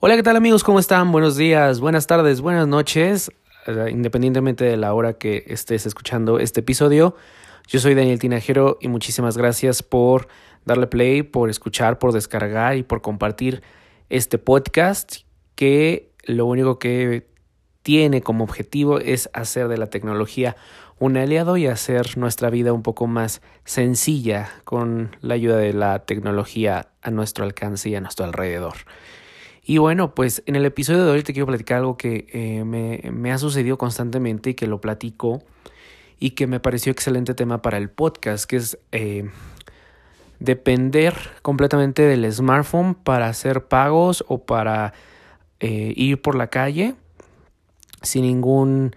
Hola, ¿qué tal amigos? ¿Cómo están? Buenos días, buenas tardes, buenas noches, eh, independientemente de la hora que estés escuchando este episodio. Yo soy Daniel Tinajero y muchísimas gracias por darle play, por escuchar, por descargar y por compartir este podcast que lo único que tiene como objetivo es hacer de la tecnología un aliado y hacer nuestra vida un poco más sencilla con la ayuda de la tecnología a nuestro alcance y a nuestro alrededor. Y bueno, pues en el episodio de hoy te quiero platicar algo que eh, me, ha sucedido constantemente y que lo platico y que me pareció excelente tema para el podcast, que es eh, depender completamente del smartphone para hacer pagos o para eh, ir por la calle sin ningún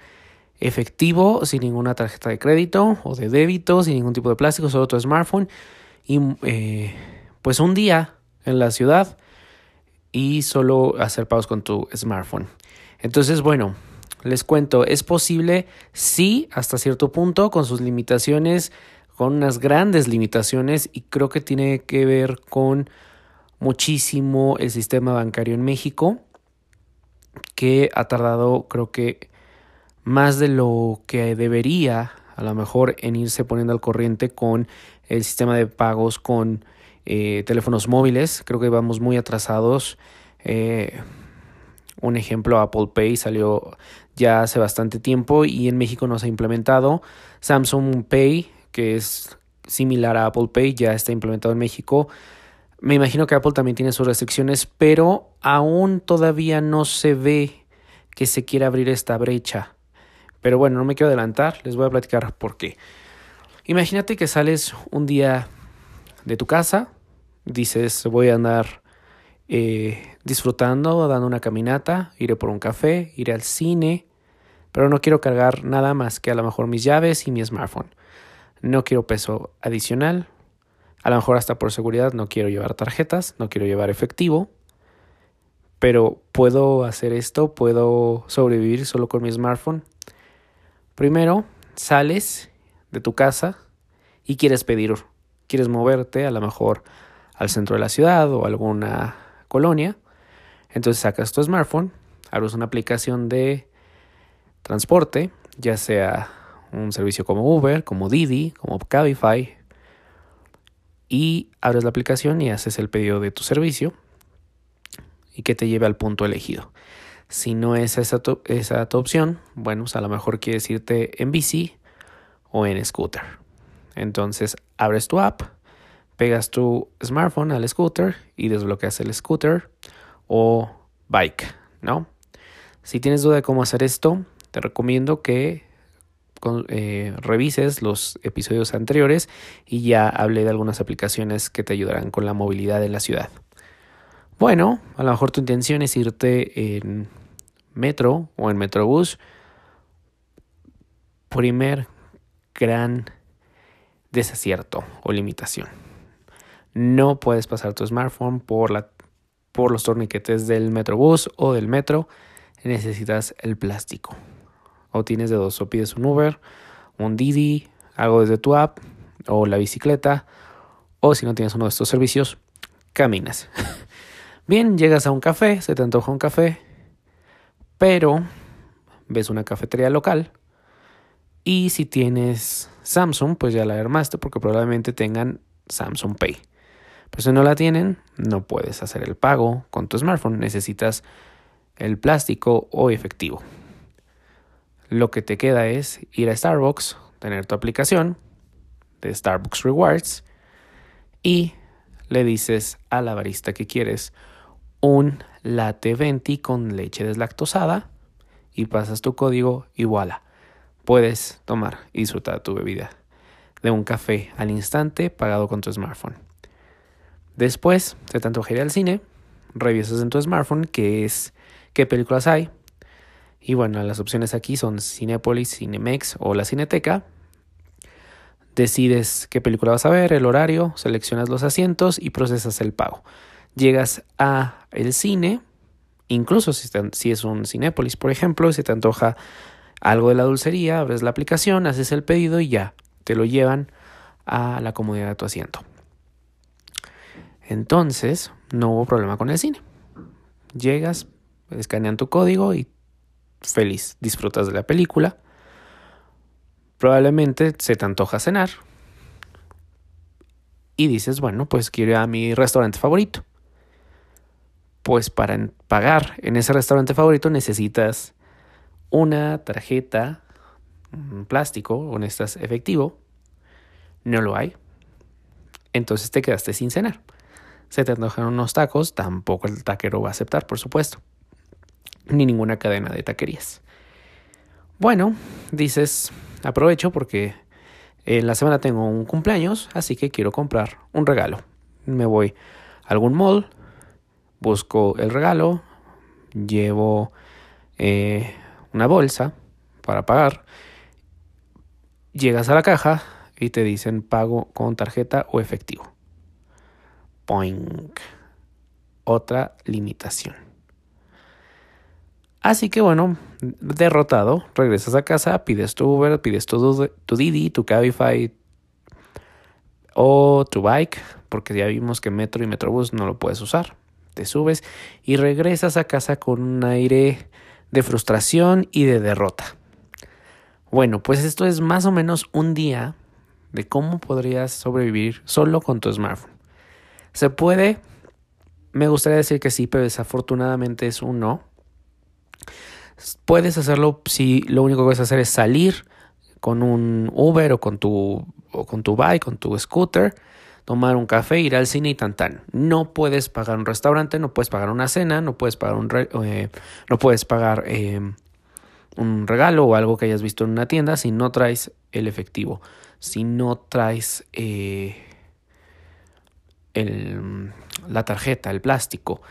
efectivo, sin ninguna tarjeta de crédito o de débito, sin ningún tipo de plástico, solo tu smartphone. Y pues un día en la ciudad y solo hacer pagos con tu smartphone. Entonces, bueno, les cuento, es posible, sí, hasta cierto punto, con sus limitaciones, con unas grandes limitaciones, y creo que tiene que ver con muchísimo el sistema bancario en México, que ha tardado, creo que, más de lo que debería, a lo mejor, en irse poniendo al corriente con el sistema de pagos con eh, teléfonos móviles. Creo que vamos muy atrasados. Eh, un ejemplo, Apple Pay salió ya hace bastante tiempo y en México no se ha implementado. Samsung Pay, que es similar a Apple Pay, ya está implementado en México. Me imagino que Apple también tiene sus restricciones, pero aún todavía no se ve que se quiera abrir esta brecha. Pero bueno, no me quiero adelantar, les voy a platicar por qué. Imagínate que sales un día de tu casa, dices voy a andar eh, disfrutando, dando una caminata, iré por un café, iré al cine, pero no quiero cargar nada más que a lo mejor mis llaves y mi smartphone. No quiero peso adicional, a lo mejor hasta por seguridad no quiero llevar tarjetas, no quiero llevar efectivo, pero puedo hacer esto, puedo sobrevivir solo con mi smartphone. Primero, sales de tu casa y quieres pedir quieres moverte a lo mejor al centro de la ciudad o alguna colonia, entonces sacas tu smartphone, abres una aplicación de transporte, ya sea un servicio como Uber, como Didi, como Cabify, y abres la aplicación y haces el pedido de tu servicio y que te lleve al punto elegido. Si no es esa tu, esa opción, bueno, pues a lo mejor quieres irte en bici o en scooter. Entonces abres tu app, pegas tu smartphone al scooter y desbloqueas el scooter o bike, ¿no? Si tienes duda de cómo hacer esto, te recomiendo que eh, revises los episodios anteriores y ya hablé de algunas aplicaciones que te ayudarán con la movilidad en la ciudad. Bueno, a lo mejor tu intención es irte en metro o en metrobús. Primer gran desacierto o limitación. No puedes pasar tu smartphone por, la, por los torniquetes del Metrobús o del metro. Necesitas el plástico. O tienes de dos, o pides un Uber, un Didi, algo desde tu app, o la bicicleta, o si no tienes uno de estos servicios, caminas. Bien, llegas a un café, se te antoja un café, pero ves una cafetería local y si tienes Samsung, pues ya la armaste porque probablemente tengan Samsung Pay. Pero si no la tienen, no puedes hacer el pago con tu smartphone. Necesitas el plástico o efectivo. Lo que te queda es ir a Starbucks, tener tu aplicación de Starbucks Rewards y le dices a la barista que quieres un latte venti con leche deslactosada y pasas tu código y voilà puedes tomar y disfrutar tu bebida de un café al instante pagado con tu smartphone. Después, te te antoja al cine, revisas en tu smartphone qué es, qué películas hay. Y bueno, las opciones aquí son Cinepolis, Cinemex o la Cineteca. Decides qué película vas a ver, el horario, seleccionas los asientos y procesas el pago. Llegas a el cine, incluso si, es un Cinepolis, por ejemplo, si te antoja algo de la dulcería, abres la aplicación, haces el pedido y ya, te lo llevan a la comodidad de tu asiento. Entonces, no hubo problema con el cine. llegas, escanean tu código y feliz, disfrutas de la película. Probablemente se te antoja cenar y dices, bueno, pues quiero ir a mi restaurante favorito. Pues para pagar en ese restaurante favorito necesitas una tarjeta plástico, o necesitas efectivo. No lo hay. Entonces te quedaste sin cenar. Se te antojan unos tacos, tampoco el taquero va a aceptar, por supuesto. Ni ninguna cadena de taquerías. Bueno, dices, aprovecho porque en la semana tengo un cumpleaños, así que quiero comprar un regalo. Me voy a algún mall, busco el regalo, llevo eh, una bolsa para pagar, llegas a la caja y te dicen pago con tarjeta o efectivo. Otra limitación. Así que bueno, derrotado, regresas a casa, pides tu Uber, pides tu, tu Didi, tu Cabify o tu bike, porque ya vimos que Metro y Metrobús no lo puedes usar. Te subes y regresas a casa con un aire de frustración y de derrota. Bueno, pues esto es más o menos un día de cómo podrías sobrevivir solo con tu smartphone. ¿Se puede? Me gustaría decir que sí, pero desafortunadamente es un no. Puedes hacerlo si lo único que vas a hacer es salir con un Uber o con tu, o con tu bike, con tu scooter, tomar un café, ir al cine y tan tan. No puedes pagar un restaurante, no puedes pagar una cena, no puedes pagar un, eh, no puedes pagar eh, un regalo o algo que hayas visto en una tienda si no traes el efectivo, si no traes eh, el, la tarjeta, el plástico.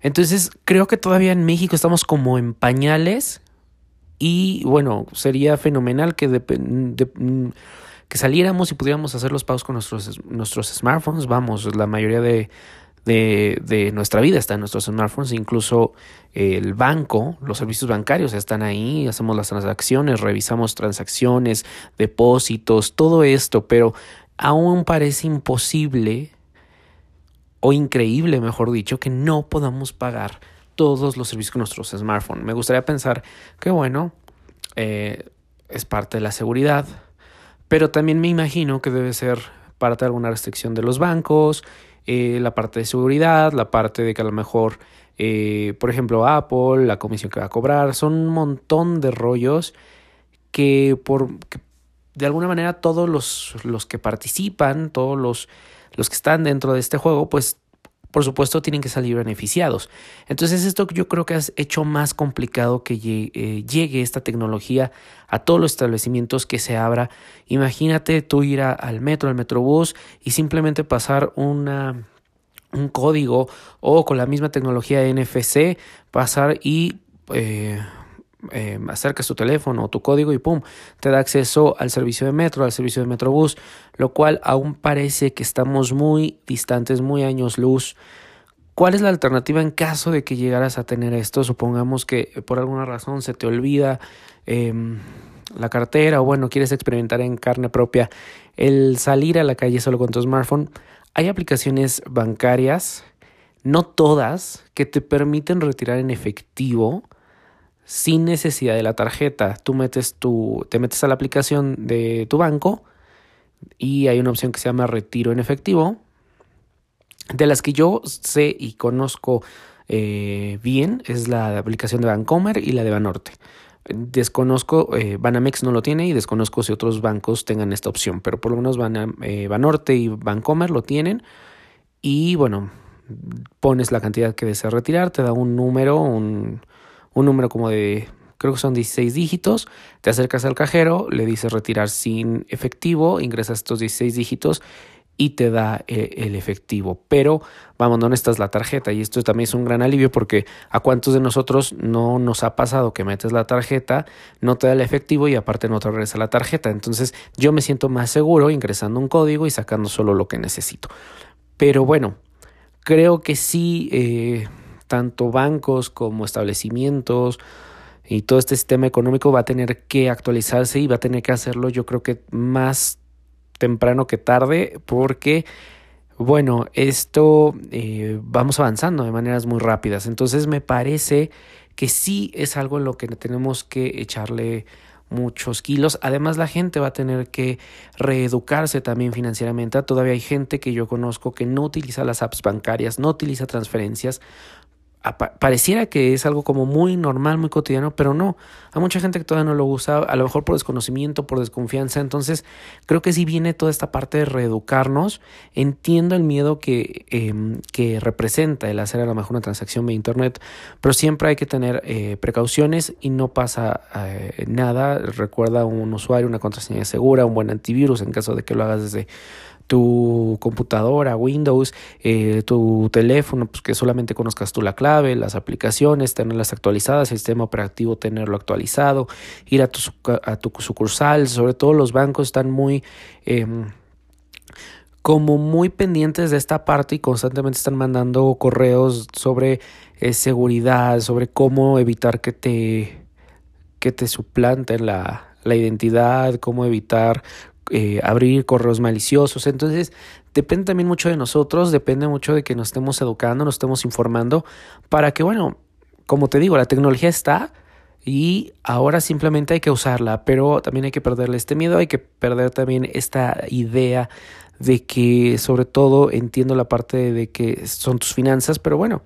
Entonces creo que todavía en México estamos como en pañales y bueno, sería fenomenal que, que saliéramos y pudiéramos hacer los pagos con nuestros, nuestros smartphones. Vamos, la mayoría de, de, nuestra vida está en nuestros smartphones, incluso el banco, los servicios bancarios están ahí, hacemos las transacciones, revisamos transacciones, depósitos, todo esto, pero aún parece imposible o increíble, mejor dicho, que no podamos pagar todos los servicios con nuestros smartphones. Me gustaría pensar que, bueno, eh, es parte de la seguridad, pero también me imagino que debe ser parte de alguna restricción de los bancos, eh, la parte de seguridad, la parte de que a lo mejor, eh, por ejemplo, Apple, la comisión que va a cobrar, son un montón de rollos que por de alguna manera todos los, los que participan, todos los los que están dentro de este juego, pues por supuesto tienen que salir beneficiados. Entonces esto yo creo que has hecho más complicado que eh, llegue, esta tecnología a todos los establecimientos que se abra. Imagínate tú ir al metro, al metrobús y simplemente pasar una, un código o con la misma tecnología NFC pasar y... Eh, eh, acercas tu teléfono o tu código y pum, te da acceso al servicio de metro, al servicio de metrobús, lo cual aún parece que estamos muy distantes, muy años luz. ¿Cuál es la alternativa en caso de que llegaras a tener esto? Supongamos que por alguna razón se te olvida em, la cartera o bueno, quieres experimentar en carne propia el salir a la calle solo con tu smartphone. Hay aplicaciones bancarias, no todas, que te permiten retirar en efectivo sin necesidad de la tarjeta. Tú metes tu, te metes a la aplicación de tu banco y hay una opción que se llama retiro en efectivo, de las que yo sé y conozco eh, bien es la aplicación de Bancomer y la de Banorte. Desconozco, eh, Banamex no lo tiene y desconozco si otros bancos tengan esta opción, pero por lo menos eh, Banorte y Bancomer lo tienen. Y bueno, pones la cantidad que deseas retirar, te da un número, un, un número como de, creo que son 16 dígitos, te acercas al cajero, le dices retirar sin efectivo, ingresas estos 16 dígitos y te da eh, el efectivo. Pero vamos, no necesitas la tarjeta y esto también es un gran alivio porque a cuántos de nosotros no nos ha pasado que metes la tarjeta, no te da el efectivo y aparte no te regresa la tarjeta. Entonces yo me siento más seguro ingresando un código y sacando solo lo que necesito. Pero bueno, creo que sí eh, tanto bancos como establecimientos y todo este sistema económico va a tener que actualizarse y va a tener que hacerlo yo creo que más temprano que tarde porque bueno, esto eh, vamos avanzando de maneras muy rápidas. Entonces me parece que sí es algo en lo que tenemos que echarle muchos kilos. Además, la gente va a tener que reeducarse también financieramente. Todavía hay gente que yo conozco que no utiliza las apps bancarias, no utiliza transferencias pareciera que es algo como muy normal, muy cotidiano, pero no. Hay mucha gente que todavía no lo usa, a lo mejor por desconocimiento, por desconfianza. Entonces, creo que sí viene toda esta parte de reeducarnos. Entiendo el miedo que, em, que representa el hacer a lo mejor una transacción de Internet, pero siempre hay que tener eh, precauciones y no pasa eh, nada. Recuerda un usuario, una contraseña segura, un buen antivirus en caso de que lo hagas desde tu computadora, Windows, eh, tu teléfono, pues que solamente conozcas tú la clave, las aplicaciones, tenerlas actualizadas, el sistema operativo tenerlo actualizado, ir a tu, a tu sucursal, sobre todo los bancos están muy... Em, como muy pendientes de esta parte y constantemente están mandando correos sobre eh, seguridad, sobre cómo evitar que te, que te suplanten la, la identidad, cómo evitar eh, abrir correos maliciosos. Entonces, depende también mucho de nosotros, depende mucho de que nos estemos educando, nos estemos informando, para que, bueno, como te digo, la tecnología está y ahora simplemente hay que usarla, pero también hay que perderle este miedo, hay que perder también esta idea de que, sobre todo, entiendo la parte de que son tus finanzas, pero bueno,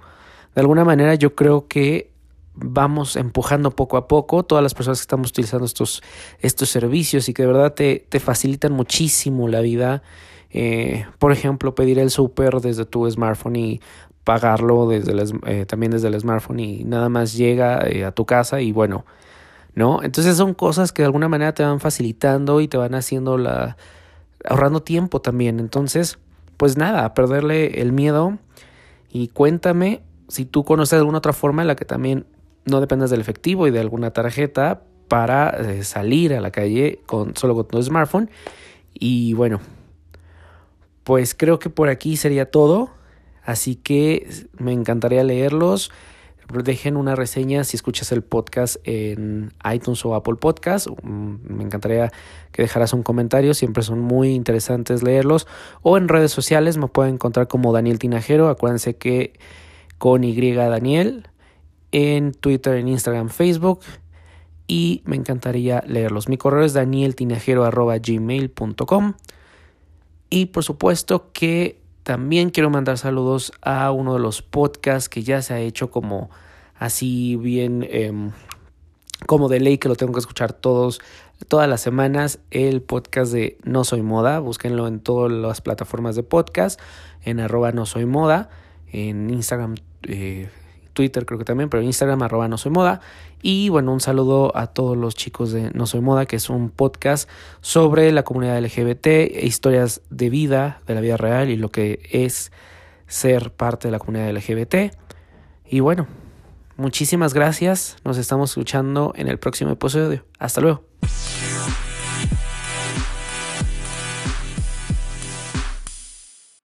de alguna manera yo creo que vamos empujando poco a poco, todas las personas que estamos utilizando estos, estos servicios y que de verdad te, te facilitan muchísimo la vida. Eh, por ejemplo, pedir el súper desde tu smartphone y pagarlo desde el, eh, también desde el smartphone y nada más llega eh, a tu casa y bueno, ¿no? Entonces son cosas que de alguna manera te van facilitando y te van haciendo la... ahorrando tiempo también. Entonces, pues nada, perderle el miedo y cuéntame si tú conoces alguna otra forma en la que también no dependas del efectivo y de alguna tarjeta para eh, salir a la calle con solo con tu smartphone. Y bueno, pues creo que por aquí sería todo. Así que me encantaría leerlos. Dejen una reseña si escuchas el podcast en iTunes o Apple Podcast. Mm, me encantaría que dejaras un comentario. Siempre son muy interesantes leerlos. O en redes sociales me pueden encontrar como Daniel Tinajero. Acuérdense que con Y Daniel en Twitter, en Instagram, Facebook y me encantaría leerlos. Mi correo es danieltinajero.gmail.com y por supuesto que también quiero mandar saludos a uno de los podcasts que ya se ha hecho como así bien em, como de ley que lo tengo que escuchar todos todas las semanas el podcast de No Soy Moda. Búsquenlo en todas las plataformas de podcast, en arroba no soy moda, en Instagram, eh, Twitter creo que también, pero Instagram arroba no soy moda. Y bueno, un saludo a todos los chicos de No Soy Moda, que es un podcast sobre la comunidad LGBT, e historias de vida, de la vida real y lo que es ser parte de la comunidad LGBT. Y bueno, muchísimas gracias. Nos estamos escuchando en el próximo episodio. Hasta luego.